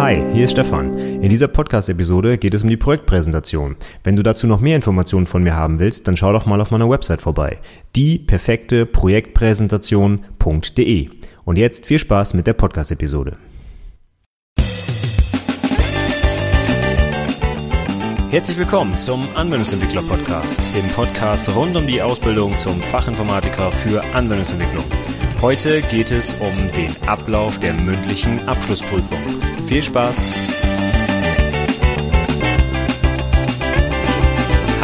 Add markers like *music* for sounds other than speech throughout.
Hi, hier ist Stefan. In dieser Podcast-Episode geht es um die Projektpräsentation. Wenn du dazu noch mehr Informationen von mir haben willst, dann schau doch mal auf meiner Website vorbei. dieperfekteprojektpräsentation.de. Und jetzt viel Spaß mit der Podcast-Episode. Herzlich willkommen zum Anwendungsentwickler Podcast, dem Podcast rund um die Ausbildung zum Fachinformatiker für Anwendungsentwicklung. Heute geht es um den Ablauf der mündlichen Abschlussprüfung. Viel Spaß!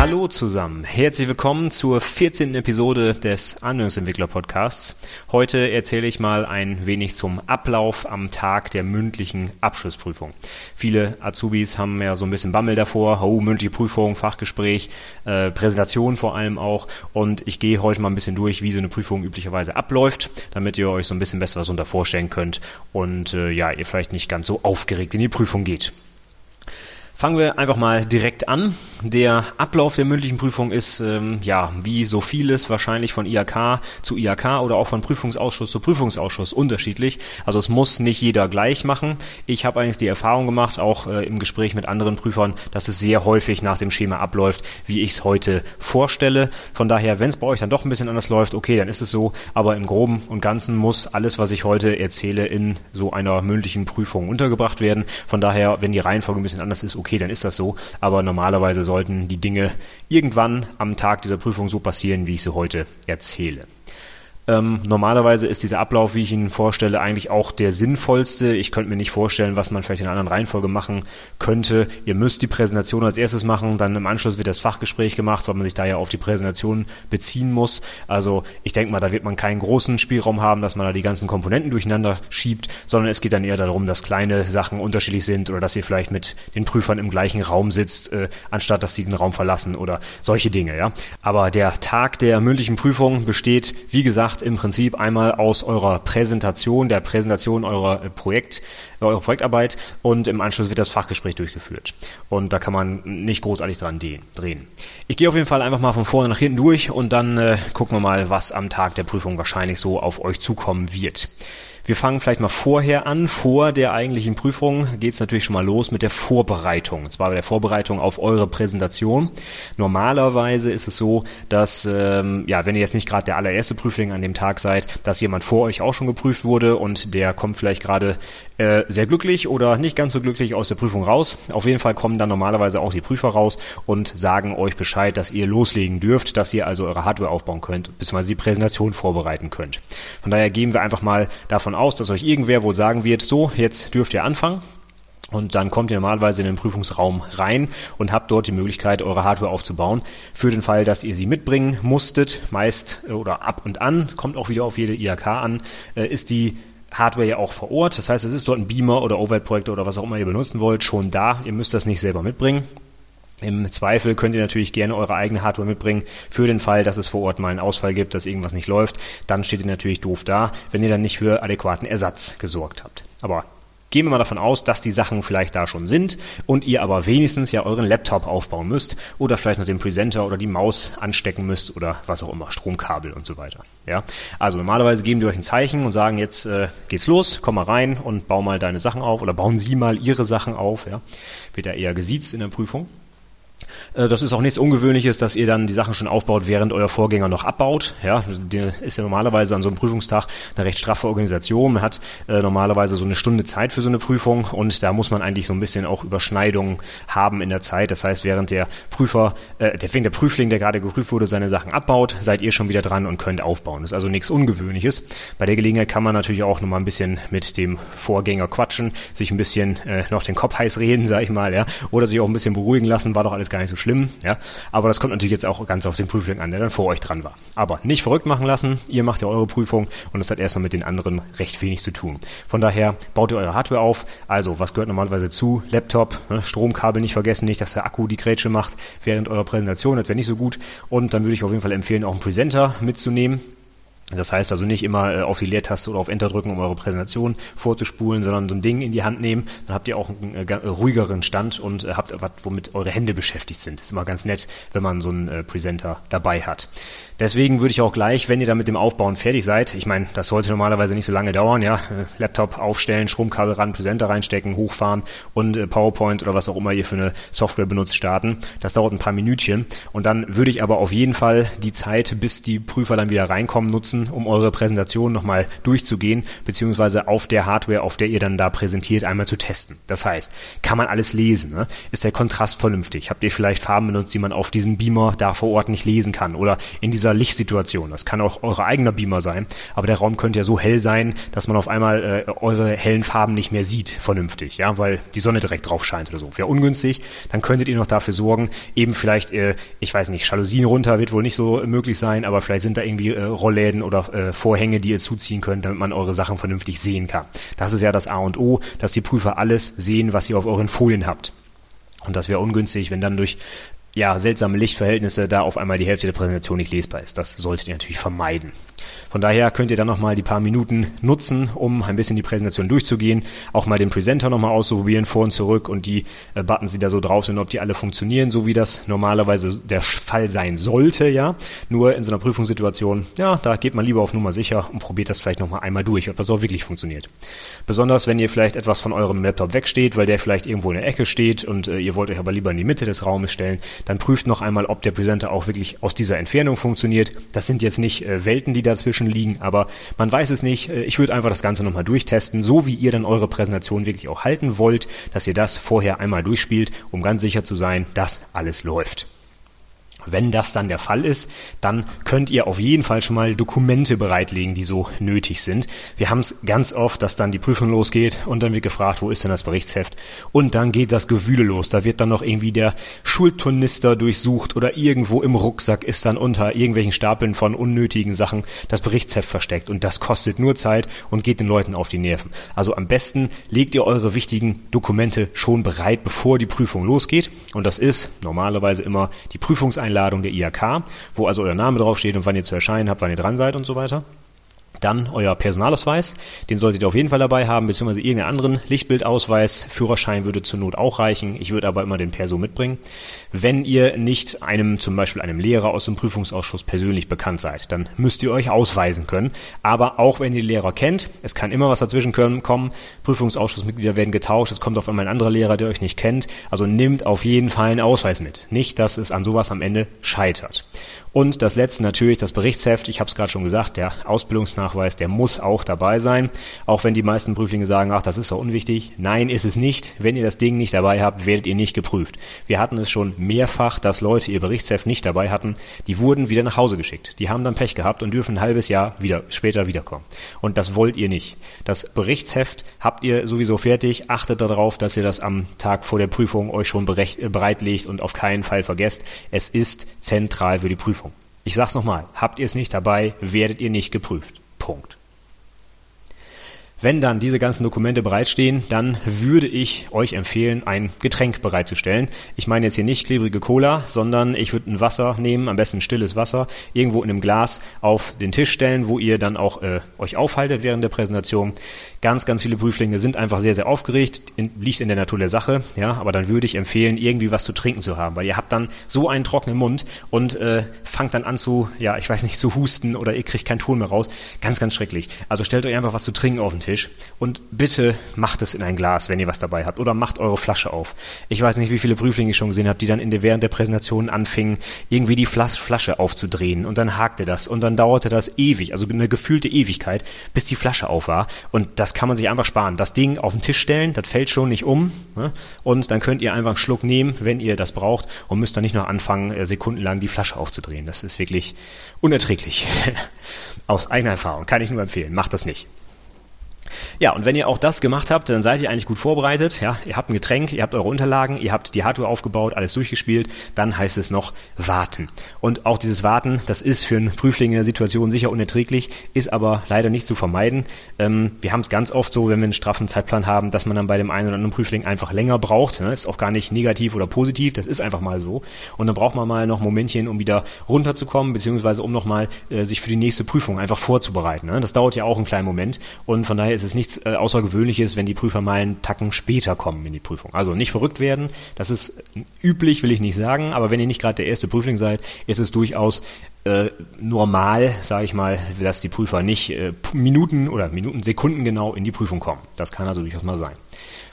Hallo zusammen, herzlich willkommen zur 14. Episode des Anwendungsentwickler Podcasts. Heute erzähle ich mal ein wenig zum Ablauf am Tag der mündlichen Abschlussprüfung. Viele Azubis haben ja so ein bisschen Bammel davor, oh, mündliche Prüfung, Fachgespräch, äh, Präsentation vor allem auch. Und ich gehe heute mal ein bisschen durch, wie so eine Prüfung üblicherweise abläuft, damit ihr euch so ein bisschen besser was unter vorstellen könnt und äh, ja, ihr vielleicht nicht ganz so aufgeregt in die Prüfung geht. Fangen wir einfach mal direkt an. Der Ablauf der mündlichen Prüfung ist, ähm, ja, wie so vieles wahrscheinlich von IHK zu IHK oder auch von Prüfungsausschuss zu Prüfungsausschuss unterschiedlich. Also es muss nicht jeder gleich machen. Ich habe eigentlich die Erfahrung gemacht, auch äh, im Gespräch mit anderen Prüfern, dass es sehr häufig nach dem Schema abläuft, wie ich es heute vorstelle. Von daher, wenn es bei euch dann doch ein bisschen anders läuft, okay, dann ist es so. Aber im Groben und Ganzen muss alles, was ich heute erzähle, in so einer mündlichen Prüfung untergebracht werden. Von daher, wenn die Reihenfolge ein bisschen anders ist, okay, okay, dann ist das so. Aber normalerweise sollten die Dinge irgendwann am Tag dieser Prüfung so passieren, wie ich sie heute erzähle. Ähm, normalerweise ist dieser Ablauf, wie ich ihn vorstelle, eigentlich auch der sinnvollste. Ich könnte mir nicht vorstellen, was man vielleicht in einer anderen Reihenfolge machen könnte. Ihr müsst die Präsentation als erstes machen, dann im Anschluss wird das Fachgespräch gemacht, weil man sich da ja auf die Präsentation beziehen muss. Also ich denke mal, da wird man keinen großen Spielraum haben, dass man da die ganzen Komponenten durcheinander schiebt, sondern es geht dann eher darum, dass kleine Sachen unterschiedlich sind oder dass ihr vielleicht mit den Prüfern im gleichen Raum sitzt, äh, anstatt dass sie den Raum verlassen oder solche Dinge. Ja. Aber der Tag der mündlichen Prüfung besteht, wie gesagt, macht im Prinzip einmal aus eurer Präsentation, der Präsentation eurer äh, Projekt, eurer Projektarbeit und im Anschluss wird das Fachgespräch durchgeführt. Und da kann man nicht großartig dran drehen. Ich gehe auf jeden Fall einfach mal von vorne nach hinten durch und dann äh, gucken wir mal, was am Tag der Prüfung wahrscheinlich so auf euch zukommen wird. Wir fangen vielleicht mal vorher an. Vor der eigentlichen Prüfung geht es natürlich schon mal los mit der Vorbereitung. Und zwar bei der Vorbereitung auf eure Präsentation. Normalerweise ist es so, dass, ähm, ja, wenn ihr jetzt nicht gerade der allererste Prüfling an dem Tag seid, dass jemand vor euch auch schon geprüft wurde und der kommt vielleicht gerade äh, sehr glücklich oder nicht ganz so glücklich aus der Prüfung raus. Auf jeden Fall kommen dann normalerweise auch die Prüfer raus und sagen euch Bescheid, dass ihr loslegen dürft, dass ihr also eure Hardware aufbauen könnt, beziehungsweise die Präsentation vorbereiten könnt. Von daher gehen wir einfach mal davon aus, dass euch irgendwer wohl sagen wird, so, jetzt dürft ihr anfangen. Und dann kommt ihr normalerweise in den Prüfungsraum rein und habt dort die Möglichkeit, eure Hardware aufzubauen. Für den Fall, dass ihr sie mitbringen musstet, meist äh, oder ab und an, kommt auch wieder auf jede IHK an, äh, ist die Hardware ja auch vor Ort. Das heißt, es ist dort ein Beamer oder Overhead-Projektor oder was auch immer ihr benutzen wollt, schon da. Ihr müsst das nicht selber mitbringen. Im Zweifel könnt ihr natürlich gerne eure eigene Hardware mitbringen, für den Fall, dass es vor Ort mal einen Ausfall gibt, dass irgendwas nicht läuft. Dann steht ihr natürlich doof da, wenn ihr dann nicht für adäquaten Ersatz gesorgt habt. Aber gehen wir mal davon aus, dass die Sachen vielleicht da schon sind und ihr aber wenigstens ja euren Laptop aufbauen müsst oder vielleicht noch den Presenter oder die Maus anstecken müsst oder was auch immer, Stromkabel und so weiter. Ja, also normalerweise geben die euch ein Zeichen und sagen jetzt äh, geht's los, komm mal rein und bau mal deine Sachen auf oder bauen Sie mal Ihre Sachen auf. Ja, wird ja eher gesiezt in der Prüfung. Äh, das ist auch nichts Ungewöhnliches, dass ihr dann die Sachen schon aufbaut, während euer Vorgänger noch abbaut. Ja, ist ja normalerweise an so einem Prüfungstag eine recht straffe Organisation. Man hat äh, normalerweise so eine Stunde Zeit für so eine Prüfung und da muss man eigentlich so ein bisschen auch Überschneidungen haben in der Zeit. Das heißt, während der Prüfer, äh, der, der Prüfling, der gerade geprüft wurde, seine Sachen abbaut, seid ihr schon wieder dran und könnt aufbauen. Das ist also nichts Ungewöhnliches. Bei der Gelegenheit kann man natürlich auch noch mal ein bisschen mit dem Vorgänger quatschen, sich ein bisschen noch den Kopf heiß reden, sag ich mal, ja, oder sich auch ein bisschen beruhigen lassen. War doch alles gar nicht so schlimm, ja. Aber das kommt natürlich jetzt auch ganz auf den Prüfling an, der dann vor euch dran war. Aber nicht verrückt machen lassen. Ihr macht ja eure Prüfung und das hat erstmal mit den anderen recht wenig zu tun. Von daher baut ihr eure Hardware auf. Also, was gehört normalerweise zu? Laptop, ne? Stromkabel nicht vergessen, nicht, dass der Akku die Grätsche macht während eurer Präsentation. Das wäre nicht so gut. Und dann würde ich auf jeden Fall empfehlen, auch einen Presenter mitzunehmen Das heißt also nicht immer äh, auf die Leertaste oder auf Enter drücken, um eure Präsentation vorzuspulen, sondern so ein Ding in die Hand nehmen. Dann habt ihr auch einen äh, ruhigeren Stand und äh, habt was, womit eure Hände beschäftigt sind. Ist immer ganz nett, wenn man so einen Presenter dabei hat. Deswegen würde ich auch gleich, wenn ihr da mit dem Aufbauen fertig seid, ich meine, das sollte normalerweise nicht so lange dauern, ja, Laptop aufstellen, Stromkabel ran, Präsenter reinstecken, hochfahren und PowerPoint oder was auch immer ihr für eine Software benutzt starten. Das dauert ein paar Minütchen und dann würde ich aber auf jeden Fall die Zeit, bis die Prüfer dann wieder reinkommen, nutzen nutzen, um eure Präsentation nochmal durchzugehen, beziehungsweise auf der Hardware, auf der ihr dann da präsentiert, einmal zu testen. Das heißt, kann man alles lesen? Ne? Ist der Kontrast vernünftig? Habt ihr vielleicht Farben benutzt, die man auf diesem Beamer da vor Ort nicht lesen kann? Oder in dieser Lichtsituation? Das kann auch euer eigener Beamer sein, aber der Raum könnte ja so hell sein, dass man auf einmal äh, eure hellen Farben nicht mehr sieht, vernünftig, ja, weil die Sonne direkt drauf scheint oder so. Wäre ungünstig, dann könntet ihr noch dafür sorgen, eben vielleicht, äh, ich weiß nicht, Jalousien runter wird wohl nicht so möglich sein, aber vielleicht sind da irgendwie äh, Rollläden oder äh, Vorhänge, die ihr zuziehen könnt, damit man eure Sachen vernünftig sehen kann. Das ist ja das A und O, dass die Prüfer alles sehen, was ihr auf euren Folien habt. Und das wäre ungünstig, wenn dann durch ja, seltsame Lichtverhältnisse da auf einmal die Hälfte der Präsentation nicht lesbar ist. Das solltet ihr natürlich vermeiden. Von daher könnt ihr dann nochmal die paar Minuten nutzen, um ein bisschen die Präsentation durchzugehen, auch mal den Presenter nochmal auszuprobieren, vor und zurück und die äh, Buttons, die da so drauf sind, ob die alle funktionieren, so wie das normalerweise der Fall sein sollte, ja. Nur in so einer Prüfungssituation, ja, da geht man lieber auf Nummer sicher und probiert das vielleicht nochmal einmal durch, ob das auch wirklich funktioniert. Besonders, wenn ihr vielleicht etwas von eurem Laptop wegsteht, weil der vielleicht irgendwo in der Ecke steht und äh, ihr wollt euch aber lieber in die Mitte des Raumes stellen, dann prüft noch einmal, ob der Presenter auch wirklich aus dieser Entfernung funktioniert. Das sind jetzt nicht äh, Welten, die dazwischen liegen, aber man weiß es nicht. Äh, ich würde einfach das Ganze nochmal durchtesten, so wie ihr dann eure Präsentation wirklich auch halten wollt, dass ihr das vorher einmal durchspielt, um ganz sicher zu sein, dass alles läuft. Wenn das dann der Fall ist, dann könnt ihr auf jeden Fall schon mal Dokumente bereitlegen, die so nötig sind. Wir haben es ganz oft, dass dann die Prüfung losgeht und dann wird gefragt, wo ist denn das Berichtsheft? Und dann geht das Gewühle los. Da wird dann noch irgendwie der Schulturnister durchsucht oder irgendwo im Rucksack ist dann unter irgendwelchen Stapeln von unnötigen Sachen das Berichtsheft versteckt. Und das kostet nur Zeit und geht den Leuten auf die Nerven. Also am besten legt ihr eure wichtigen Dokumente schon bereit, bevor die Prüfung losgeht. Und das ist normalerweise immer die Prüfungseinladung Einladung der IHK, wo also euer Name draufsteht und wann ihr zu erscheinen habt, wann ihr dran seid und so weiter. Dann euer Personalausweis, den solltet ihr auf jeden Fall dabei haben, beziehungsweise irgendeinen anderen Lichtbildausweis. Führerschein würde zur Not auch reichen. Ich würde aber immer den Perso mitbringen. Wenn ihr nicht einem, zum Beispiel einem Lehrer aus dem Prüfungsausschuss persönlich bekannt seid, dann müsst ihr euch ausweisen können. Aber auch wenn ihr den Lehrer kennt, es kann immer was dazwischen kommen. Prüfungsausschussmitglieder werden getauscht, es kommt auf einmal ein anderer Lehrer, der euch nicht kennt. Also nehmt auf jeden Fall einen Ausweis mit. Nicht, dass es an sowas am Ende scheitert. Und das letzte natürlich das Berichtsheft. Ich habe es gerade schon gesagt, der Ausbildungsnachweis, der muss auch dabei sein. Auch wenn die meisten Prüflinge sagen, ach, das ist doch unwichtig. Nein, ist es nicht. Wenn ihr das Ding nicht dabei habt, werdet ihr nicht geprüft. Wir hatten es schon mehrfach, dass Leute ihr Berichtsheft nicht dabei hatten. Die wurden wieder nach Hause geschickt. Die haben dann Pech gehabt und dürfen ein halbes Jahr wieder, später wiederkommen. Und das wollt ihr nicht. Das Berichtsheft habt ihr sowieso fertig. Achtet darauf, dass ihr das am Tag vor der Prüfung euch schon bereitlegt und auf keinen Fall vergesst. Es ist zentral für die Prüfung. Ich sag's nochmal, habt ihr es nicht dabei, werdet ihr nicht geprüft. Punkt. Wenn dann diese ganzen Dokumente bereitstehen, dann würde ich euch empfehlen, ein Getränk bereitzustellen. Ich meine jetzt hier nicht klebrige Cola, sondern ich würde ein Wasser nehmen, am besten stilles Wasser, irgendwo in einem Glas auf den Tisch stellen, wo ihr dann auch äh, euch aufhaltet während der Präsentation. Ganz, ganz viele Prüflinge sind einfach sehr, sehr aufgeregt, in, liegt in der Natur der Sache, ja, aber dann würde ich empfehlen, irgendwie was zu trinken zu haben, weil ihr habt dann so einen trockenen Mund und äh, fangt dann an zu, ja, ich weiß nicht, zu husten oder ihr kriegt keinen Ton mehr raus. Ganz, ganz schrecklich. Also stellt euch einfach was zu trinken auf den Tisch und bitte macht es in ein Glas, wenn ihr was dabei habt oder macht eure Flasche auf. Ich weiß nicht, wie viele Prüflinge ich schon gesehen habe, die dann in der, während der Präsentation anfingen, irgendwie die Flasche aufzudrehen und dann hakte das und dann dauerte das ewig, also eine gefühlte Ewigkeit, bis die Flasche auf war und das kann man sich einfach sparen. Das Ding auf den Tisch stellen, das fällt schon nicht um ne? und dann könnt ihr einfach einen Schluck nehmen, wenn ihr das braucht und müsst dann nicht noch anfangen, äh, sekundenlang die Flasche aufzudrehen. Das ist wirklich unerträglich. *laughs* Aus eigener Erfahrung kann ich nur empfehlen. Macht das nicht. Ja, und wenn ihr auch das gemacht habt, dann seid ihr eigentlich gut vorbereitet. Ja, ihr habt ein Getränk, ihr habt eure Unterlagen, ihr habt die Hardware aufgebaut, alles durchgespielt. Dann heißt es noch warten. Und auch dieses Warten, das ist für einen Prüfling in der Situation sicher unerträglich, ist aber leider nicht zu vermeiden. Ähm, wir haben es ganz oft so, wenn wir einen straffen Zeitplan haben, dass man dann bei dem einen oder anderen Prüfling einfach länger braucht. Ne? Ist auch gar nicht negativ oder positiv, das ist einfach mal so. Und dann braucht man mal noch Momentchen, um wieder runterzukommen, beziehungsweise um nochmal äh, sich für die nächste Prüfung einfach vorzubereiten. Ne? Das dauert ja auch einen kleinen Moment. Und von daher ist es nichts äh, Außergewöhnliches, wenn die Prüfer mal einen Tacken später kommen in die Prüfung. Also nicht verrückt werden, das ist üblich, will ich nicht sagen, aber wenn ihr nicht gerade der erste Prüfling seid, ist es durchaus äh, normal, sage ich mal, dass die Prüfer nicht äh, Minuten oder Minuten, Sekunden genau in die Prüfung kommen. Das kann also durchaus mal sein.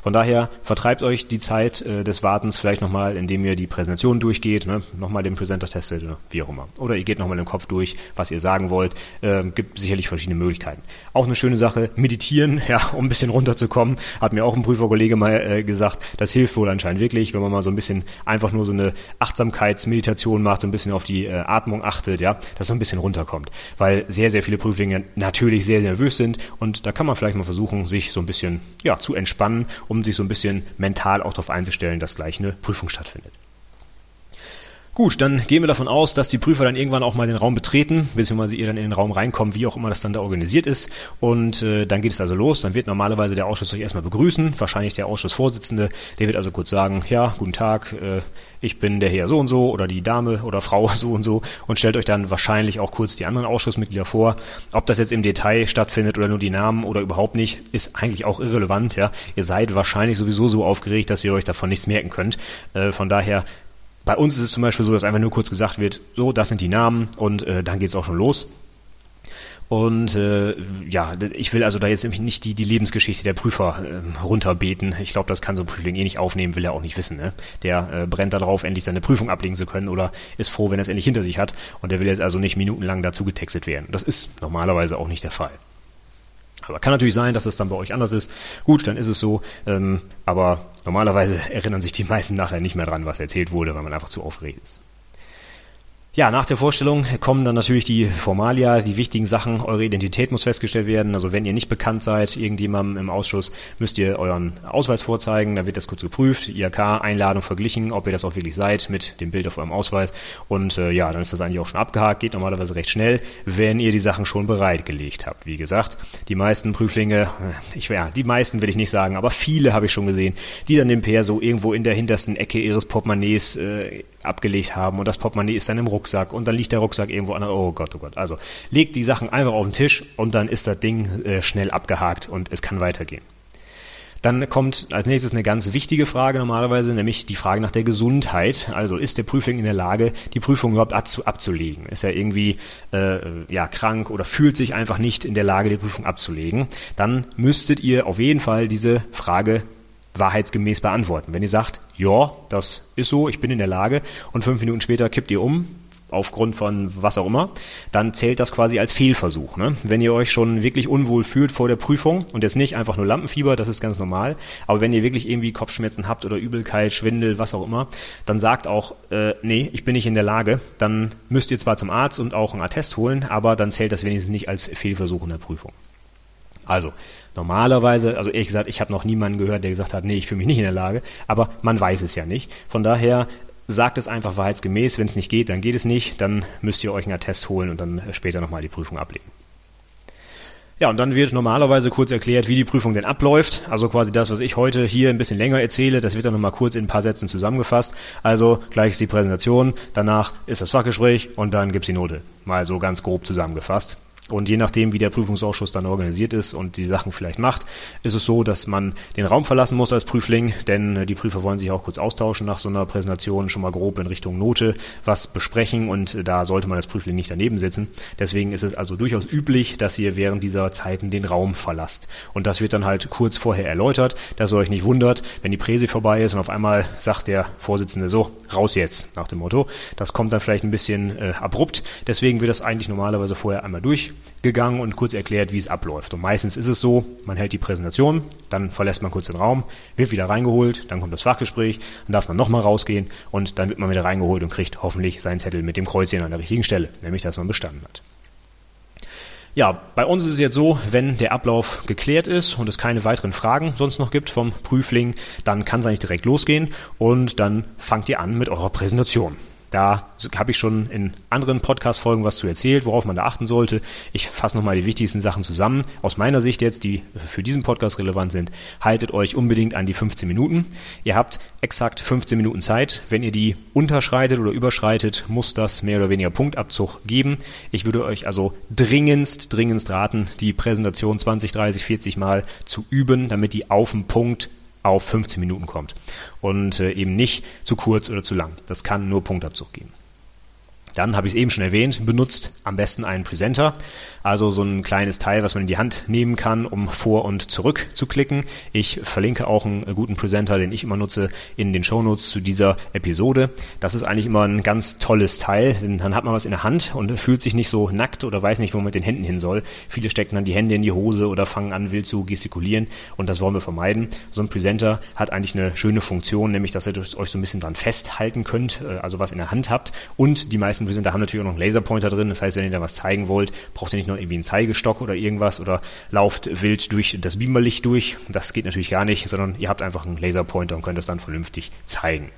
Von daher vertreibt euch die Zeit äh, des Wartens vielleicht nochmal, indem ihr die Präsentation durchgeht, ne? nochmal den Presenter testet oder wie auch immer. Oder ihr geht nochmal im Kopf durch, was ihr sagen wollt. Äh, gibt sicherlich verschiedene Möglichkeiten. Auch eine schöne Sache, meditieren, *laughs* ja, um ein bisschen runterzukommen, hat mir auch ein Prüferkollege mal äh, gesagt, das hilft wohl anscheinend wirklich, wenn man mal so ein bisschen einfach nur so eine Achtsamkeitsmeditation macht, so ein bisschen auf die äh, Atmung achtet, ja, dass so ein bisschen runterkommt. Weil sehr, sehr viele Prüflinge natürlich sehr, sehr nervös sind und da kann man vielleicht mal versuchen, sich so ein bisschen ja, zu entspannen, um sich so ein bisschen mental auch darauf einzustellen, dass gleich eine Prüfung stattfindet. Gut, dann gehen wir davon aus, dass die Prüfer dann irgendwann auch mal den Raum betreten, beziehungsweise ihr dann in den Raum reinkommt, wie auch immer das dann da organisiert ist. Und äh, dann geht es also los. Dann wird normalerweise der Ausschuss euch erstmal begrüßen. Wahrscheinlich der Ausschussvorsitzende, der wird also kurz sagen, ja, guten Tag, äh, ich bin der Herr so und so oder die Dame oder Frau *laughs* so und so und stellt euch dann wahrscheinlich auch kurz die anderen Ausschussmitglieder vor. Ob das jetzt im Detail stattfindet oder nur die Namen oder überhaupt nicht, ist eigentlich auch irrelevant. Ja, Ihr seid wahrscheinlich sowieso so aufgeregt, dass ihr euch davon nichts merken könnt. Äh, von daher bei uns ist es zum Beispiel so, dass einfach nur kurz gesagt wird, so, das sind die Namen und äh, dann geht es auch schon los. Und äh, ja, ich will also da jetzt nämlich nicht die, die Lebensgeschichte der Prüfer äh, runterbeten. Ich glaube, das kann so ein Prüfling eh nicht aufnehmen, will er auch nicht wissen. Ne? Der äh, brennt darauf, endlich seine Prüfung ablegen zu können oder ist froh, wenn er es endlich hinter sich hat. Und der will jetzt also nicht minutenlang dazu getextet werden. Das ist normalerweise auch nicht der Fall. Aber kann natürlich sein, dass es dann bei euch anders ist. Gut, dann ist es so. Ähm, aber normalerweise erinnern sich die meisten nachher nicht mehr dran, was erzählt wurde, weil man einfach zu aufgeregt ist. Ja, nach der Vorstellung kommen dann natürlich die Formalia, die wichtigen Sachen. Eure Identität muss festgestellt werden. Also wenn ihr nicht bekannt seid, irgendjemandem im Ausschuss, müsst ihr euren Ausweis vorzeigen. Da wird das kurz geprüft, IHK-Einladung verglichen, ob ihr das auch wirklich seid mit dem Bild auf eurem Ausweis. Und äh, ja, dann ist das eigentlich auch schon abgehakt. Geht normalerweise recht schnell, wenn ihr die Sachen schon bereitgelegt habt. Wie gesagt, die meisten Prüflinge, äh, ich ja, die meisten will ich nicht sagen, aber viele habe ich schon gesehen, die dann den PR so irgendwo in der hintersten Ecke ihres Portemonnaies äh, abgelegt haben und das Portemonnaie ist dann im Rucksack und dann liegt der Rucksack irgendwo an. Oh Gott, oh Gott. Also legt die Sachen einfach auf den Tisch und dann ist das Ding äh, schnell abgehakt und es kann weitergehen. Dann kommt als nächstes eine ganz wichtige Frage normalerweise, nämlich die Frage nach der Gesundheit. Also ist der Prüfling in der Lage, die Prüfung überhaupt abzulegen? Ist er irgendwie äh, ja, krank oder fühlt sich einfach nicht in der Lage, die Prüfung abzulegen? Dann müsstet ihr auf jeden Fall diese Frage wahrheitsgemäß beantworten. Wenn ihr sagt, ja, das ist so, ich bin in der Lage und fünf Minuten später kippt ihr um, aufgrund von was auch immer, dann zählt das quasi als Fehlversuch. Ne? Wenn ihr euch schon wirklich unwohl fühlt vor der Prüfung und jetzt nicht einfach nur Lampenfieber, das ist ganz normal, aber wenn ihr wirklich irgendwie Kopfschmerzen habt oder Übelkeit, Schwindel, was auch immer, dann sagt auch, äh, nee, ich bin nicht in der Lage, dann müsst ihr zwar zum Arzt und auch einen Attest holen, aber dann zählt das wenigstens nicht als Fehlversuch in der Prüfung. Also, normalerweise, also ehrlich gesagt, ich habe noch niemanden gehört, der gesagt hat, nee, ich fühle mich nicht in der Lage, aber man weiß es ja nicht. Von daher sagt es einfach wahrheitsgemäß, wenn es nicht geht, dann geht es nicht, dann müsst ihr euch einen Attest holen und dann später nochmal die Prüfung ablegen. Ja, und dann wird normalerweise kurz erklärt, wie die Prüfung denn abläuft. Also quasi das, was ich heute hier ein bisschen länger erzähle, das wird dann nochmal kurz in ein paar Sätzen zusammengefasst. Also gleich ist die Präsentation, danach ist das Fachgespräch und dann gibt's die Note. Mal so ganz grob zusammengefasst. Und je nachdem, wie der Prüfungsausschuss dann organisiert ist und die Sachen vielleicht macht, ist es so, dass man den Raum verlassen muss als Prüfling, denn äh, die Prüfer wollen sich auch kurz austauschen nach so einer Präsentation, schon mal grob in Richtung Note was besprechen und äh, da sollte man als Prüfling nicht daneben sitzen. Deswegen ist es also durchaus üblich, dass ihr während dieser Zeiten den Raum verlasst. Und das wird dann halt kurz vorher erläutert, dass ihr euch nicht wundert, wenn die Präse vorbei ist und auf einmal sagt der Vorsitzende so, raus jetzt, nach dem Motto. Das kommt dann vielleicht ein bisschen äh, abrupt. Deswegen wird das eigentlich normalerweise vorher einmal durch gegangen und kurz erklärt, wie es abläuft. Und meistens ist es so, man hält die Präsentation, dann verlässt man kurz den Raum, wird wieder reingeholt, dann kommt das Fachgespräch, dann darf man nochmal rausgehen und dann wird man wieder reingeholt und kriegt hoffentlich seinen Zettel mit dem Kreuzchen an der richtigen Stelle, nämlich dass man bestanden hat. Ja, bei uns ist es jetzt so, wenn der Ablauf geklärt ist und es keine weiteren Fragen sonst noch gibt vom Prüfling, dann kann es eigentlich direkt losgehen und dann fangt ihr an mit eurer Präsentation. Da habe ich schon in anderen Podcast-Folgen was zu erzählt, worauf man da achten sollte. Ich fasse nochmal die wichtigsten Sachen zusammen. Aus meiner Sicht jetzt, die für diesen Podcast relevant sind, haltet euch unbedingt an die 15 Minuten. Ihr habt exakt 15 Minuten Zeit. Wenn ihr die unterschreitet oder überschreitet, muss das mehr oder weniger Punktabzug geben. Ich würde euch also dringendst, dringendst raten, die Präsentation 20, 30, 40 Mal zu üben, damit die auf den Punkt auf 15 Minuten kommt und äh, eben nicht zu kurz oder zu lang. Das kann nur Punktabzug geben. Dann habe ich es eben schon erwähnt, benutzt am besten einen Presenter, also so ein kleines Teil, was man in die Hand nehmen kann, um vor und zurück zu klicken. Ich verlinke auch einen guten Presenter, den ich immer nutze, in den Shownotes zu dieser Episode. Das ist eigentlich immer ein ganz tolles Teil, denn dann hat man was in der Hand und fühlt sich nicht so nackt oder weiß nicht, wo man mit den Händen hin soll. Viele stecken dann die Hände in die Hose oder fangen an, wild zu gestikulieren und das wollen wir vermeiden. So ein Presenter hat eigentlich eine schöne Funktion, nämlich dass ihr euch so ein bisschen dran festhalten könnt, äh, also was in der Hand habt und die meisten meisten da haben natürlich auch noch einen Laserpointer drin. Das heißt, wenn ihr da was zeigen wollt, braucht ihr nicht noch irgendwie einen Zeigestock oder irgendwas oder lauft wild durch das Beamerlicht durch. Das geht natürlich gar nicht, sondern ihr habt einfach einen Laserpointer und könnt das dann vernünftig zeigen.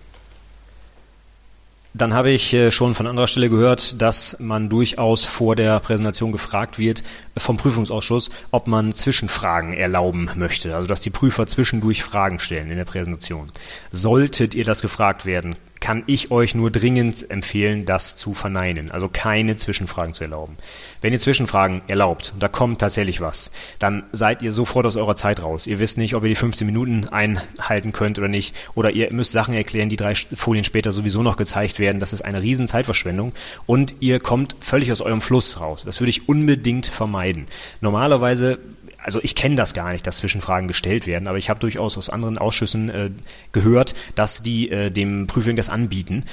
Dann habe ich äh, schon von anderer Stelle gehört, dass man durchaus vor der Präsentation gefragt wird vom Prüfungsausschuss, ob man Zwischenfragen erlauben möchte. Also dass die Prüfer zwischendurch Fragen stellen in der Präsentation. Solltet ihr das gefragt werden, kann ich euch nur dringend empfehlen, das zu verneinen. Also keine Zwischenfragen zu erlauben. Wenn ihr Zwischenfragen erlaubt da kommt tatsächlich was, dann seid ihr sofort aus eurer Zeit raus. Ihr wisst nicht, ob ihr die 15 Minuten einhalten könnt oder nicht. Oder ihr müsst Sachen erklären, die drei Folien später sowieso noch gezeigt werden. Das ist eine riesen Zeitverschwendung. Und ihr kommt völlig aus eurem Fluss raus. Das würde ich unbedingt vermeiden. Normalerweise also ich kenne das gar nicht, dass Zwischenfragen gestellt werden, aber ich habe durchaus aus anderen Ausschüssen äh, gehört, dass die äh, dem Prüfling das anbieten.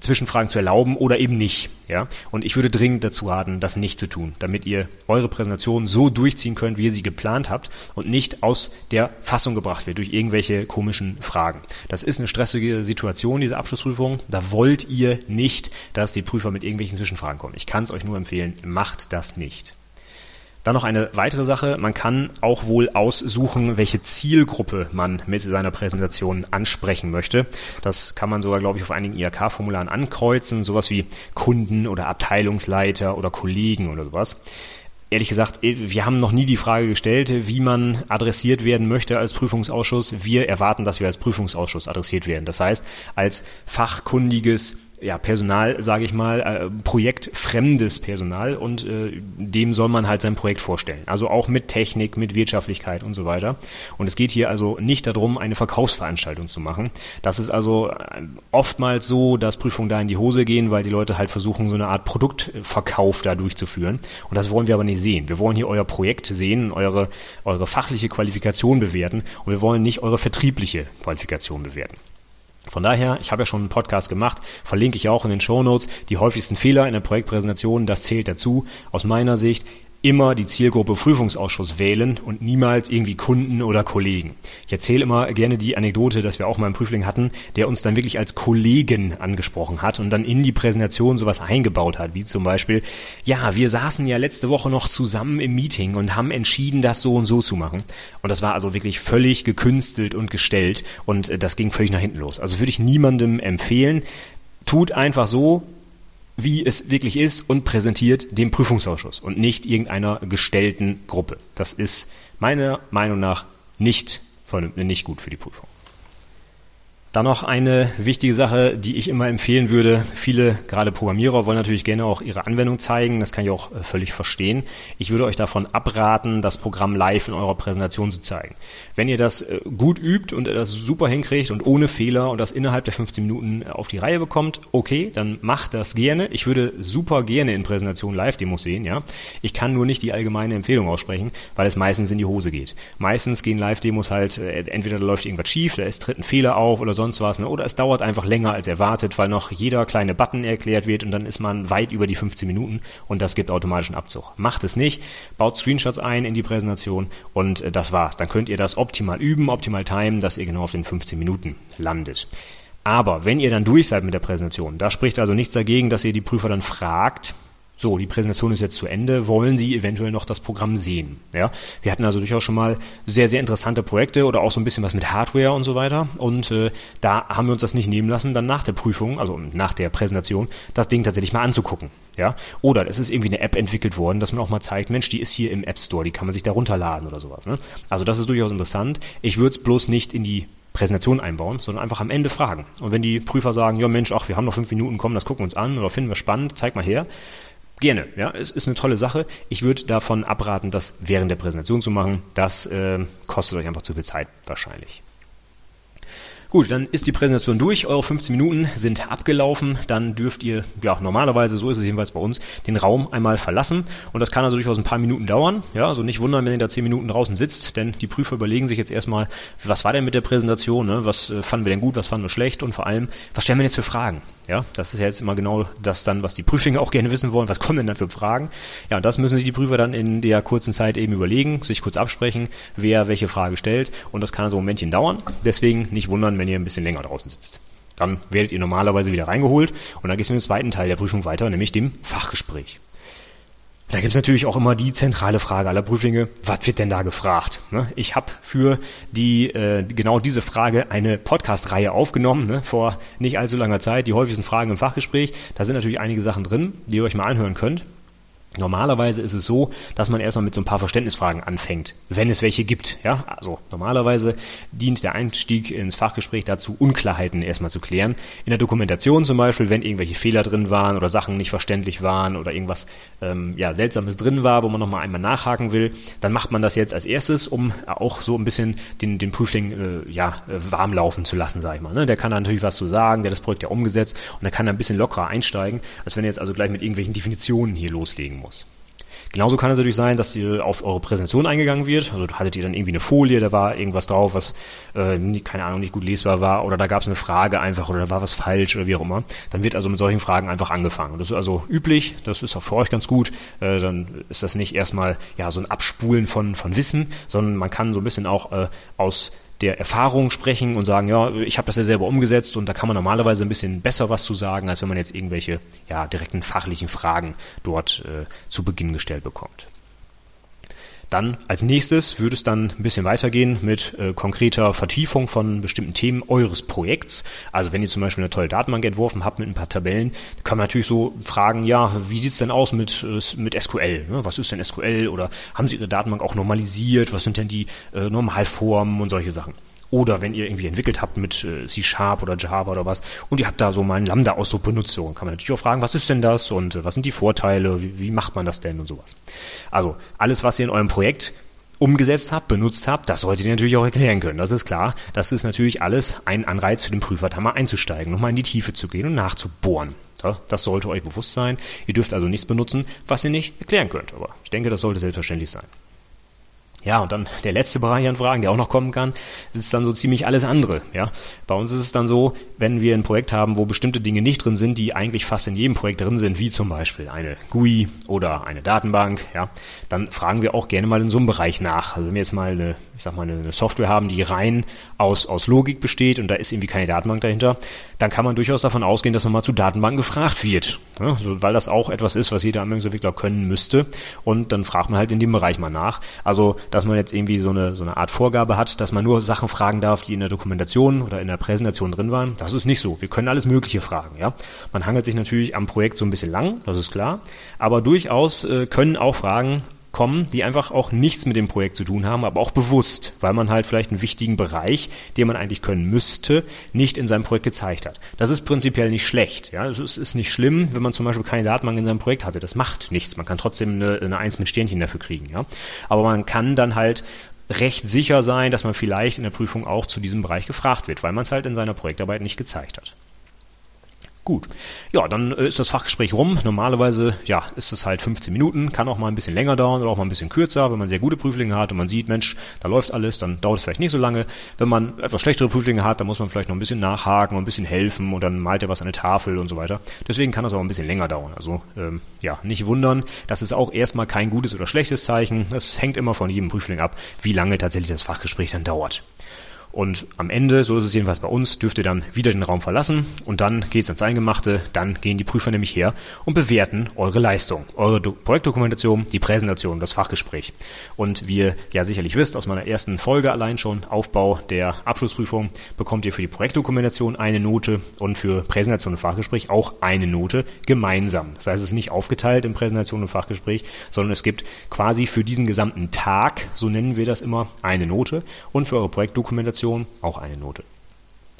Zwischenfragen zu erlauben oder eben nicht. Ja? Und ich würde dringend dazu raten, das nicht zu tun, damit ihr eure Präsentation so durchziehen könnt, wie ihr sie geplant habt und nicht aus der Fassung gebracht wird durch irgendwelche komischen Fragen. Das ist eine stressige Situation, diese Abschlussprüfung. Da wollt ihr nicht, dass die Prüfer mit irgendwelchen Zwischenfragen kommen. Ich kann es euch nur empfehlen, macht das nicht. Dann noch eine weitere Sache. Man kann auch wohl aussuchen, welche Zielgruppe man mit seiner Präsentation ansprechen möchte. Das kann man sogar, glaube ich, auf einigen IHK-Formularen ankreuzen. Sowas wie Kunden oder Abteilungsleiter oder Kollegen oder sowas ehrlich gesagt, wir haben noch nie die Frage gestellt, wie man adressiert werden möchte als Prüfungsausschuss. Wir erwarten, dass wir als Prüfungsausschuss adressiert werden. Das heißt, als fachkundiges ja, Personal, sage ich mal, äh, projektfremdes Personal und äh, dem soll man halt sein Projekt vorstellen. Also auch mit Technik, mit Wirtschaftlichkeit und so weiter. Und es geht hier also nicht darum, eine Verkaufsveranstaltung zu machen. Das ist also äh, oftmals so, dass Prüfungen da in die Hose gehen, weil die Leute halt versuchen, so eine Art Produktverkauf da durchzuführen. Und das wollen wir aber nicht sehen. Wir wollen hier euer Projekt sehen, eure, eure fachliche Qualifikation bewerten und wir wollen nicht eure vertriebliche Qualifikation bewerten. Von daher, ich habe ja schon einen Podcast gemacht, verlinke ich auch in den Show Notes die häufigsten Fehler in der Projektpräsentation, das zählt dazu. Aus meiner Sicht immer die Zielgruppe Prüfungsausschuss wählen und niemals irgendwie Kunden oder Kollegen. Ich erzähle immer gerne die Anekdote, dass wir auch mal einen Prüfling hatten, der uns dann wirklich als Kollegen angesprochen hat und dann in die Präsentation sowas eingebaut hat, wie zum Beispiel, ja, wir saßen ja letzte Woche noch zusammen im Meeting und haben entschieden, das so und so zu machen. Und das war also wirklich völlig gekünstelt und gestellt und äh, das ging völlig nach hinten los. Also würde ich niemandem empfehlen, tut einfach so, wie es wirklich ist und präsentiert dem Prüfungsausschuss und nicht irgendeiner gestellten Gruppe. Das ist meiner Meinung nach nicht, nicht gut für die Prüfung. Dann noch eine wichtige Sache, die ich immer empfehlen würde. Viele, gerade Programmierer, wollen natürlich gerne auch ihre Anwendung zeigen. Das kann ich auch äh, völlig verstehen. Ich würde euch davon abraten, das Programm live in eurer Präsentation zu zeigen. Wenn ihr das äh, gut übt und das super hinkriegt und ohne Fehler und das innerhalb der 15 Minuten äh, auf die Reihe bekommt, okay, dann macht das gerne. Ich würde super gerne in Präsentationen Live-Demos sehen, ja. Ich kann nur nicht die allgemeine Empfehlung aussprechen, weil es meistens in die Hose geht. Meistens gehen Live-Demos halt, entweder da läuft irgendwas schief, da ist tritt ein Fehler auf oder so sonst was. Ne? Oder es dauert einfach länger als erwartet, weil noch jeder kleine Button erklärt wird und dann ist man weit über die 15 Minuten und das gibt automatischen Abzug. Macht es nicht, baut Screenshots ein in die Präsentation und äh, das war's. Dann könnt ihr das optimal üben, optimal timen, dass ihr genau auf den 15 Minuten landet. Aber wenn ihr dann durch seid mit der Präsentation, da spricht also nichts dagegen, dass ihr die Prüfer dann fragt, so, die Präsentation ist jetzt zu Ende, wollen Sie eventuell noch das Programm sehen? Ja, wir hatten also durchaus schon mal sehr, sehr interessante Projekte oder auch so ein bisschen was mit Hardware und so weiter. Und äh, da haben wir uns das nicht nehmen lassen, dann nach der Prüfung, also nach der Präsentation, das Ding tatsächlich mal anzugucken. Ja, oder es ist irgendwie eine App entwickelt worden, dass man auch mal zeigt, Mensch, die ist hier im App Store, die kann man sich da runterladen oder sowas. Ne? Also das ist durchaus interessant. Ich würde es bloß nicht in die Präsentation einbauen, sondern einfach am Ende fragen. Und wenn die Prüfer sagen, ja Mensch, ach, wir haben noch fünf Minuten, komm, das gucken wir uns an oder finden wir spannend, zeig mal her. Gerne, ja, es ist eine tolle Sache. Ich würde davon abraten, das während der Präsentation zu machen. Das äh, kostet euch einfach zu viel Zeit wahrscheinlich. Gut, dann ist die Präsentation durch. Eure 15 Minuten sind abgelaufen. Dann dürft ihr, ja, normalerweise, so ist es jedenfalls bei uns, den Raum einmal verlassen. Und das kann also durchaus ein paar Minuten dauern. Ja, also nicht wundern, wenn ihr da 10 Minuten draußen sitzt, denn die Prüfer überlegen sich jetzt erstmal, was war denn mit der Präsentation? Ne? Was äh, fanden wir denn gut, was fanden wir schlecht? Und vor allem, was stellen wir jetzt für Fragen? Ja, das ist ja jetzt immer genau das dann, was die Prüflinge auch gerne wissen wollen. Was kommen denn dann für Fragen? Ja, und das müssen sich die Prüfer dann in der kurzen Zeit eben überlegen, sich kurz absprechen, wer welche Frage stellt. Und das kann also ein Momentchen dauern. Deswegen nicht wundern, wenn ihr ein bisschen länger draußen sitzt. Dann werdet ihr normalerweise wieder reingeholt und dann geht es mit dem zweiten Teil der Prüfung weiter, nämlich dem Fachgespräch. Da gibt es natürlich auch immer die zentrale Frage aller Prüflinge, was wird denn da gefragt? Ne? Ich habe für die äh, genau diese Frage eine Podcast-Reihe aufgenommen, ne, vor nicht allzu langer Zeit, die häufigsten Fragen im Fachgespräch. Da sind natürlich einige Sachen drin, die ihr euch mal anhören könnt. Normalerweise ist es so, dass man erstmal mit so ein paar Verständnisfragen anfängt, wenn es welche gibt. Ja, also normalerweise dient der Einstieg ins Fachgespräch dazu, Unklarheiten erstmal zu klären. In der Dokumentation zum Beispiel, wenn irgendwelche Fehler drin waren oder Sachen nicht verständlich waren oder irgendwas ähm, ja, Seltsames drin war, wo man nochmal einmal nachhaken will, dann macht man das jetzt als erstes, um auch so ein bisschen den, den Prüfling äh, ja, warm laufen zu lassen, sag ich mal. Ne? Der kann da natürlich was zu sagen, der hat das Projekt ja umgesetzt und der kann da ein bisschen lockerer einsteigen, als wenn er jetzt also gleich mit irgendwelchen Definitionen hier loslegen muss. Genauso kann es natürlich sein, dass ihr auf eure Präsentation eingegangen wird. Also hattet ihr dann irgendwie eine Folie, da war irgendwas drauf, was, äh, keine Ahnung, nicht gut lesbar war, oder da gab es eine Frage einfach, oder da war was falsch, oder wie auch immer. Dann wird also mit solchen Fragen einfach angefangen. Das ist also üblich, das ist auch für euch ganz gut. Äh, dann ist das nicht erstmal ja so ein Abspulen von, von Wissen, sondern man kann so ein bisschen auch äh, aus der Erfahrung sprechen und sagen, ja, ich habe das ja selber umgesetzt und da kann man normalerweise ein bisschen besser was zu sagen, als wenn man jetzt irgendwelche ja, direkten fachlichen Fragen dort äh, zu Beginn gestellt bekommt. Dann als nächstes würde es dann ein bisschen weitergehen mit äh, konkreter Vertiefung von bestimmten Themen eures Projekts. Also wenn ihr zum Beispiel eine tolle Datenbank entworfen habt mit ein paar Tabellen, kann man natürlich so fragen, ja, wie sieht's denn aus mit, äh, mit SQL? Ne? Was ist denn SQL? Oder haben Sie Ihre Datenbank auch normalisiert? Was sind denn die äh, Normalformen und solche Sachen? Oder wenn ihr irgendwie entwickelt habt mit äh, C-Sharp oder Java oder was und ihr habt da so mal einen Lambda-Ausdruck benutzt, so, kann man natürlich auch fragen, was ist denn das und äh, was sind die Vorteile, wie, wie macht man das denn und sowas. Also alles, was ihr in eurem Projekt umgesetzt habt, benutzt habt, das solltet ihr natürlich auch erklären können. Das ist klar. Das ist natürlich alles ein Anreiz für den Prüfer, da mal einzusteigen, nochmal in die Tiefe zu gehen und nachzubohren. Das sollte euch bewusst sein. Ihr dürft also nichts benutzen, was ihr nicht erklären könnt. Aber ich denke, das sollte selbstverständlich sein. Ja, und dann der letzte Bereich an Fragen, der auch noch kommen kann, ist dann so ziemlich alles andere. Ja, bei uns ist es dann so, wenn wir ein Projekt haben, wo bestimmte Dinge nicht drin sind, die eigentlich fast in jedem Projekt drin sind, wie zum Beispiel eine GUI oder eine Datenbank, ja, dann fragen wir auch gerne mal in so einem Bereich nach. Also wenn wir jetzt mal eine, ich sag mal, eine Software haben, die rein aus, aus Logik besteht und da ist irgendwie keine Datenbank dahinter, dann kann man durchaus davon ausgehen, dass man mal zu Datenbanken gefragt wird. Ja, also weil das auch etwas ist, was jeder Anwendungsentwickler können müsste. Und dann fragt man halt in dem Bereich mal nach. Also dass man jetzt irgendwie so eine, so eine Art Vorgabe hat, dass man nur Sachen fragen darf, die in der Dokumentation oder in der Präsentation drin waren. Das ist nicht so. Wir können alles Mögliche fragen. Ja? Man hangelt sich natürlich am Projekt so ein bisschen lang, das ist klar. Aber durchaus äh, können auch Fragen kommen, die einfach auch nichts mit dem Projekt zu tun haben, aber auch bewusst, weil man halt vielleicht einen wichtigen Bereich, den man eigentlich können müsste, nicht in seinem Projekt gezeigt hat. Das ist prinzipiell nicht schlecht. Ja, es ist nicht schlimm, wenn man zum Beispiel keine Datenbank in seinem Projekt hatte. Das macht nichts. Man kann trotzdem eine, eine Eins mit Sternchen dafür kriegen. Ja, aber man kann dann halt recht sicher sein, dass man vielleicht in der Prüfung auch zu diesem Bereich gefragt wird, weil man es halt in seiner Projektarbeit nicht gezeigt hat. Gut. Ja, dann äh, ist das Fachgespräch rum. Normalerweise, ja, ist es halt 15 Minuten, kann auch mal ein bisschen länger dauern oder auch mal ein bisschen kürzer. Wenn man sehr gute Prüflinge hat und man sieht, Mensch, da läuft alles, dann dauert es vielleicht nicht so lange. Wenn man etwas schlechtere Prüflinge hat, dann muss man vielleicht noch ein bisschen nachhaken und ein bisschen helfen und dann malt er was an der Tafel und so weiter. Deswegen kann das auch ein bisschen länger dauern. Also, ähm, ja, nicht wundern. Das ist auch erstmal kein gutes oder schlechtes Zeichen. Das hängt immer von jedem Prüfling ab, wie lange tatsächlich das Fachgespräch dann dauert. Und am Ende, so ist es jedenfalls bei uns, dürft ihr dann wieder den Raum verlassen und dann geht es ans Eingemachte. Dann gehen die Prüfer nämlich her und bewerten eure Leistung, eure Do Projektdokumentation, die Präsentation, das Fachgespräch. Und wie ihr ja sicherlich wisst aus meiner ersten Folge allein schon, Aufbau der Abschlussprüfung, bekommt ihr für die Projektdokumentation eine Note und für Präsentation und Fachgespräch auch eine Note gemeinsam. Das heißt, es ist nicht aufgeteilt in Präsentation und Fachgespräch, sondern es gibt quasi für diesen gesamten Tag, so nennen wir das immer, eine Note und für eure Projektdokumentation auch eine Note.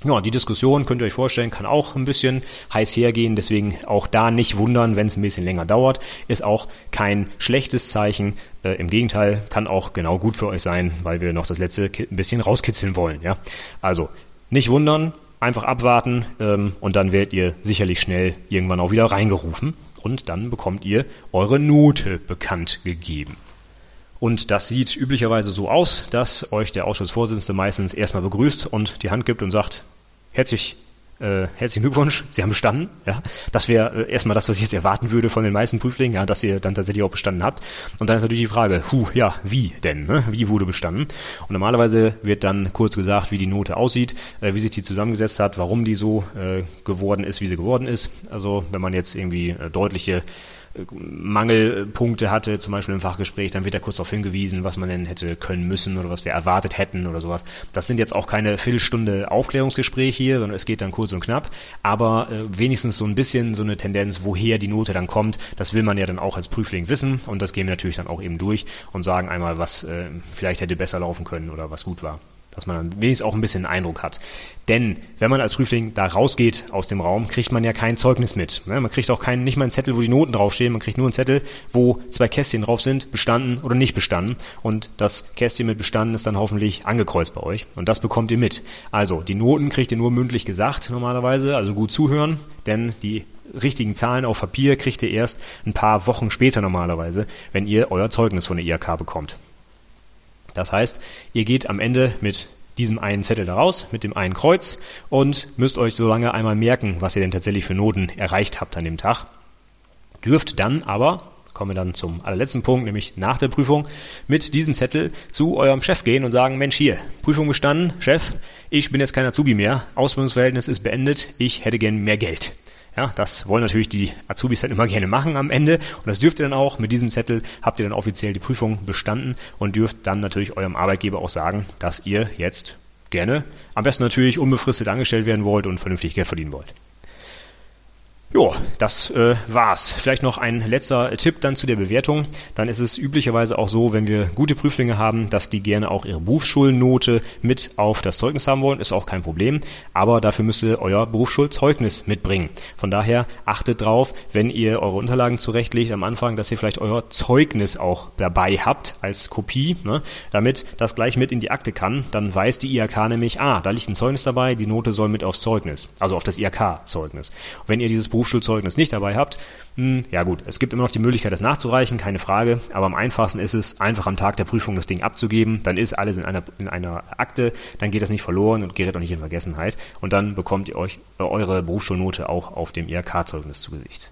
Ja, die Diskussion, könnt ihr euch vorstellen, kann auch ein bisschen heiß hergehen, deswegen auch da nicht wundern, wenn es ein bisschen länger dauert. Ist auch kein schlechtes Zeichen. Äh, Im Gegenteil, kann auch genau gut für euch sein, weil wir noch das letzte ein bisschen rauskitzeln wollen. Ja? Also nicht wundern, einfach abwarten ähm, und dann werdet ihr sicherlich schnell irgendwann auch wieder reingerufen und dann bekommt ihr eure Note bekannt gegeben. Und das sieht üblicherweise so aus, dass euch der Ausschussvorsitzende meistens erstmal begrüßt und die Hand gibt und sagt, herzlich, äh, herzlichen Glückwunsch, Sie haben bestanden. Ja, das wäre äh, erstmal das, was ich jetzt erwarten würde von den meisten Prüflingen, ja, dass ihr dann tatsächlich auch bestanden habt. Und dann ist natürlich die Frage, hu, ja, wie denn? Ne? Wie wurde bestanden? Und normalerweise wird dann kurz gesagt, wie die Note aussieht, äh, wie sich die zusammengesetzt hat, warum die so äh, geworden ist, wie sie geworden ist. Also wenn man jetzt irgendwie äh, deutliche Mangelpunkte hatte, zum Beispiel im Fachgespräch, dann wird er kurz darauf hingewiesen, was man denn hätte können müssen oder was wir erwartet hätten oder sowas. Das sind jetzt auch keine Viertelstunde Aufklärungsgespräch hier, sondern es geht dann kurz und knapp, aber äh, wenigstens so ein bisschen so eine Tendenz, woher die Note dann kommt, das will man ja dann auch als Prüfling wissen. Und das gehen wir natürlich dann auch eben durch und sagen einmal, was äh, vielleicht hätte besser laufen können oder was gut war dass man dann wenigstens auch ein bisschen Eindruck hat. Denn wenn man als Prüfling da rausgeht aus dem Raum, kriegt man ja kein Zeugnis mit. Ne? Man kriegt auch keinen, nicht mal einen Zettel, wo die Noten draufstehen. Man kriegt nur einen Zettel, wo zwei Kästchen drauf sind, bestanden oder nicht bestanden. Und das Kästchen mit bestanden ist dann hoffentlich angekreuzt bei euch. Und das bekommt ihr mit. Also die Noten kriegt ihr nur mündlich gesagt normalerweise, also gut zuhören, denn die richtigen Zahlen auf Papier kriegt ihr erst ein paar Wochen später normalerweise, wenn ihr euer Zeugnis von der IHK bekommt. Das heißt, ihr geht am Ende mit diesem einen Zettel da raus, mit dem einen Kreuz und müsst euch so lange einmal merken, was ihr denn tatsächlich für Noten erreicht habt an dem Tag. Dürft dann aber, kommen wir dann zum allerletzten Punkt, nämlich nach der Prüfung, mit diesem Zettel zu eurem Chef gehen und sagen, Mensch hier, Prüfung bestanden, Chef, ich bin jetzt kein Azubi mehr, Ausbildungsverhältnis ist beendet, ich hätte gern mehr Geld. Ja, das wollen natürlich die Azubis dann immer gerne machen am Ende. Und das dürft ihr dann auch. Mit diesem Zettel habt ihr dann offiziell die Prüfung bestanden und dürft dann natürlich eurem Arbeitgeber auch sagen, dass ihr jetzt gerne am besten natürlich unbefristet angestellt werden wollt und vernünftig Geld verdienen wollt. Jo, das äh, war's. Vielleicht noch ein letzter Tipp dann zu der Bewertung. Dann ist es üblicherweise auch so, wenn wir gute Prüflinge haben, dass die gerne auch ihre Berufsschulnote mit auf das Zeugnis haben wollen. Ist auch kein Problem. Aber dafür müsst ihr euer Berufsschulzeugnis mitbringen. Von daher achtet drauf, wenn ihr eure Unterlagen zurechtlegt am Anfang, dass ihr vielleicht euer Zeugnis auch dabei habt als Kopie, ne, damit das gleich mit in die Akte kann. Dann weiß die IHK nämlich, ah, da liegt ein Zeugnis dabei, die Note soll mit aufs Zeugnis, also auf das IHK-Zeugnis. Wenn ihr dieses Beruf Berufsschulzeugnis nicht dabei habt, hm, ja gut, es gibt immer noch die Möglichkeit, das nachzureichen, keine Frage, aber am einfachsten ist es, einfach am Tag der Prüfung das Ding abzugeben, dann ist alles in einer, in einer Akte, dann geht das nicht verloren und gerät auch nicht in Vergessenheit. Und dann bekommt ihr euch äh, eure Berufsschulnote auch auf dem IHK-Zeugnis zu Gesicht.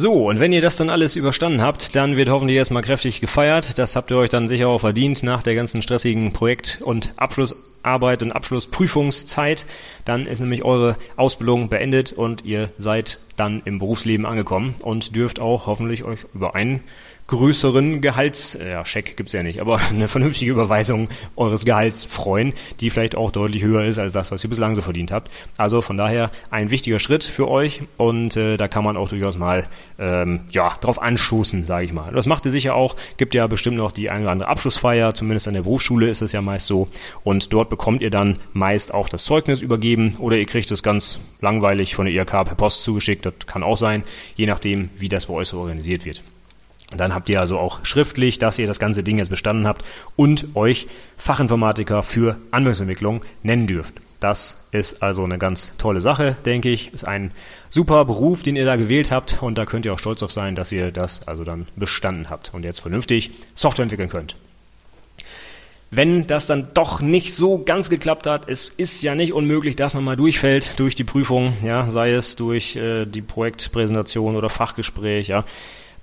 So, und wenn ihr das dann alles überstanden habt, dann wird hoffentlich erstmal kräftig gefeiert. Das habt ihr euch dann sicher auch verdient nach der ganzen stressigen Projekt- und Abschlussarbeit und Abschlussprüfungszeit. Dann ist nämlich eure Ausbildung beendet und ihr seid dann im Berufsleben angekommen und dürft auch hoffentlich euch über einen größeren Gehalts, ja, Scheck gibt's ja nicht, aber *laughs* eine vernünftige Überweisung eures Gehalts freuen, die vielleicht auch deutlich höher ist als das, was ihr bislang so verdient habt. Also von daher ein wichtiger Schritt für euch und äh, da kann man auch durchaus mal ähm, ja drauf anstoßen, sage ich mal. Das macht ihr sicher auch. Gibt ja bestimmt noch die eine oder andere Abschlussfeier, zumindest an der Berufsschule ist es ja meist so. Und dort bekommt ihr dann meist auch das Zeugnis übergeben oder ihr kriegt es ganz langweilig von der IRK per Post zugeschickt. Das kann auch sein, je nachdem, wie das bei euch so organisiert wird. Dann habt ihr also auch schriftlich, dass ihr das ganze Ding jetzt bestanden habt und euch Fachinformatiker für Anwendungsentwicklung nennen dürft. Das ist also eine ganz tolle Sache, denke ich. Ist ein super Beruf, den ihr da gewählt habt und da könnt ihr auch stolz auf sein, dass ihr das also dann bestanden habt und jetzt vernünftig Software entwickeln könnt. Wenn das dann doch nicht so ganz geklappt hat, es ist ja nicht unmöglich, dass man mal durchfällt durch die Prüfung, ja, sei es durch äh, die Projektpräsentation oder Fachgespräch, ja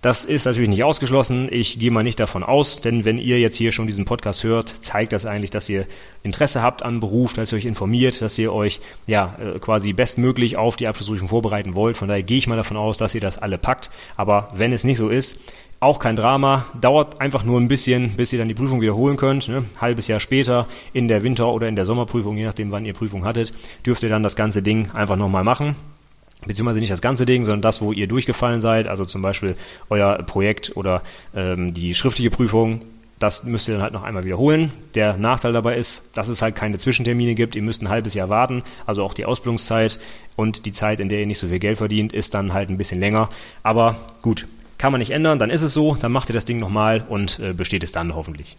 Das ist natürlich nicht ausgeschlossen. Ich gehe mal nicht davon aus, denn wenn ihr jetzt hier schon diesen Podcast hört, zeigt das eigentlich, dass ihr Interesse habt am Beruf, dass ihr euch informiert, dass ihr euch ja äh, quasi bestmöglich auf die Abschlussprüfung vorbereiten wollt. Von daher gehe ich mal davon aus, dass ihr das alle packt. Aber wenn es nicht so ist, auch kein Drama, dauert einfach nur ein bisschen, bis ihr dann die Prüfung wiederholen könnt. Ne? Halbes Jahr später in der Winter- oder in der Sommerprüfung, je nachdem, wann ihr Prüfung hattet, dürft ihr dann das ganze Ding einfach nochmal machen beziehungsweise nicht das ganze Ding, sondern das, wo ihr durchgefallen seid, also zum Beispiel euer Projekt oder ähm, die schriftliche Prüfung, das müsst ihr dann halt noch einmal wiederholen. Der Nachteil dabei ist, dass es halt keine Zwischentermine gibt. Ihr müsst ein halbes Jahr warten, also auch die Ausbildungszeit und die Zeit, in der ihr nicht so viel Geld verdient, ist dann halt ein bisschen länger. Aber gut, kann man nicht ändern, dann ist es so, dann macht ihr das Ding nochmal und äh, besteht es dann hoffentlich.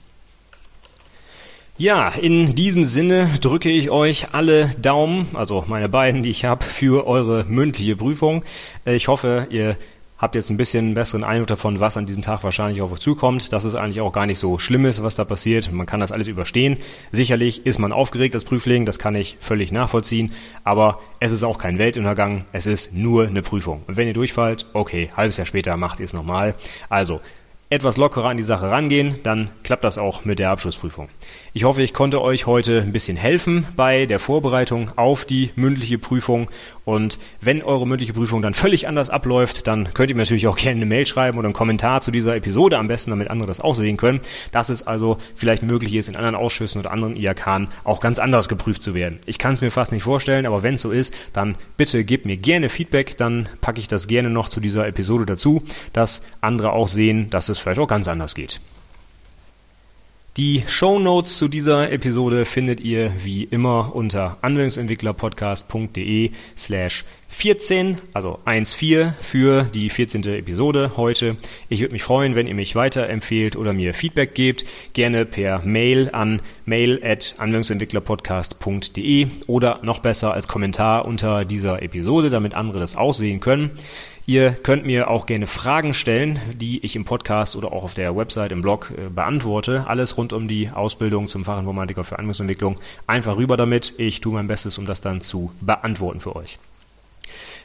Ja, in diesem Sinne drücke ich euch alle Daumen, also meine beiden, die ich habe, für eure mündliche Prüfung. Äh, ich hoffe, ihr habt jetzt ein bisschen einen besseren Eindruck davon, was an diesem Tag wahrscheinlich auf euch zukommt, dass es eigentlich auch gar nicht so schlimm ist, was da passiert. Man kann das alles überstehen. Sicherlich ist man aufgeregt als Prüfling, das kann ich völlig nachvollziehen, aber es ist auch kein Weltuntergang, es ist nur eine Prüfung. Und wenn ihr durchfallt, okay, halbes Jahr später macht ihr es nochmal. Also, etwas lockerer an die Sache rangehen, dann klappt das auch mit der Abschlussprüfung. Ich hoffe, ich konnte euch heute ein bisschen helfen bei der Vorbereitung auf die mündliche Prüfung. Und wenn eure mündliche Prüfung dann völlig anders abläuft, dann könnt ihr mir natürlich auch gerne eine Mail schreiben oder einen Kommentar zu dieser Episode am besten, damit andere das auch sehen können, dass es also vielleicht möglich ist, in anderen Ausschüssen oder anderen IAK auch ganz anders geprüft zu werden. Ich kann es mir fast nicht vorstellen, aber wenn es so ist, dann bitte gebt mir gerne Feedback, dann packe ich das gerne noch zu dieser Episode dazu, dass andere auch sehen, dass es es vielleicht auch ganz anders geht. Die Show Notes zu dieser Episode findet ihr wie immer unter anwendungsentwicklerpodcast.de slash 14, also 1.4 für die 14. Episode heute. Ich würde mich freuen, wenn ihr mich weiterempfehlt oder mir Feedback gebt. Gerne per Mail an mail at anwendungsentwicklerpodcast.de oder noch besser als Kommentar unter dieser Episode, damit andere das auch sehen können. Ihr könnt mir auch gerne Fragen stellen, die ich im Podcast oder auch auf der Website, im Blog äh, beantworte. Alles rund um die Ausbildung zum Fachinformatiker für Anwendungsentwicklung. Einfach rüber damit. Ich tue mein Bestes, um das dann zu beantworten für euch.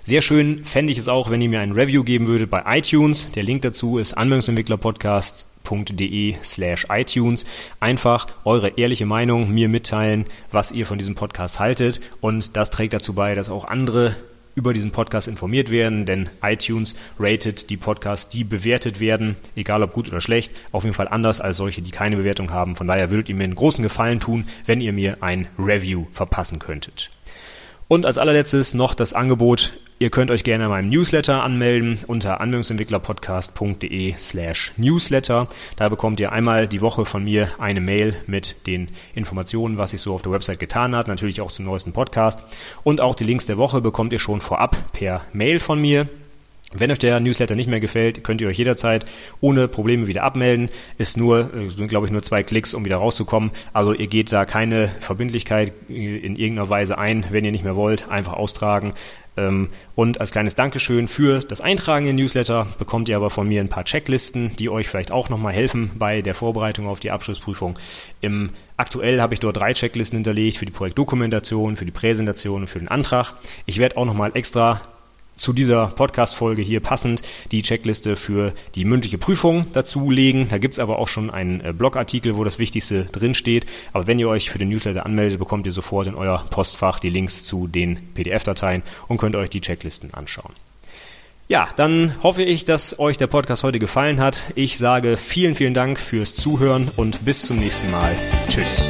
Sehr schön fände ich es auch, wenn ihr mir ein Review geben würdet bei iTunes. Der Link dazu ist anwendungsentwicklerpodcast.de slash iTunes. Einfach eure ehrliche Meinung mir mitteilen, was ihr von diesem Podcast haltet. Und das trägt dazu bei, dass auch andere über diesen Podcast informiert werden, denn iTunes ratet die Podcasts, die bewertet werden, egal ob gut oder schlecht, auf jeden Fall anders als solche, die keine Bewertung haben. Von daher würdet ihr mir einen großen Gefallen tun, wenn ihr mir ein Review verpassen könntet. Und als allerletztes noch das Angebot, ihr könnt euch gerne meinem Newsletter anmelden unter anwendungsentwicklerpodcast.de slash newsletter. Da bekommt ihr einmal die Woche von mir eine Mail mit den Informationen, was sich so auf der Website getan hat, natürlich auch zum neuesten Podcast. Und auch die Links der Woche bekommt ihr schon vorab per Mail von mir. Wenn euch der Newsletter nicht mehr gefällt, könnt ihr euch jederzeit ohne Probleme wieder abmelden. Ist nur, äh, sind glaube ich nur zwei Klicks, um wieder rauszukommen. Also ihr geht da keine Verbindlichkeit in irgendeiner Weise ein. Wenn ihr nicht mehr wollt, einfach austragen. Ähm, und als kleines Dankeschön für das Eintragen in Newsletter bekommt ihr aber von mir ein paar Checklisten, die euch vielleicht auch nochmal helfen bei der Vorbereitung auf die Abschlussprüfung. Im Aktuell habe ich dort drei Checklisten hinterlegt für die Projektdokumentation, für die Präsentation und für den Antrag. Ich werde auch nochmal extra zu dieser Podcast-Folge hier passend die Checkliste für die mündliche Prüfung dazulegen. Da gibt es aber auch schon einen äh, Blogartikel, wo das Wichtigste drinsteht. Aber wenn ihr euch für den Newsletter anmeldet, bekommt ihr sofort in euer Postfach die Links zu den PDF-Dateien und könnt euch die Checklisten anschauen. Ja, dann hoffe ich, dass euch der Podcast heute gefallen hat. Ich sage vielen, vielen Dank fürs Zuhören und bis zum nächsten Mal. Tschüss.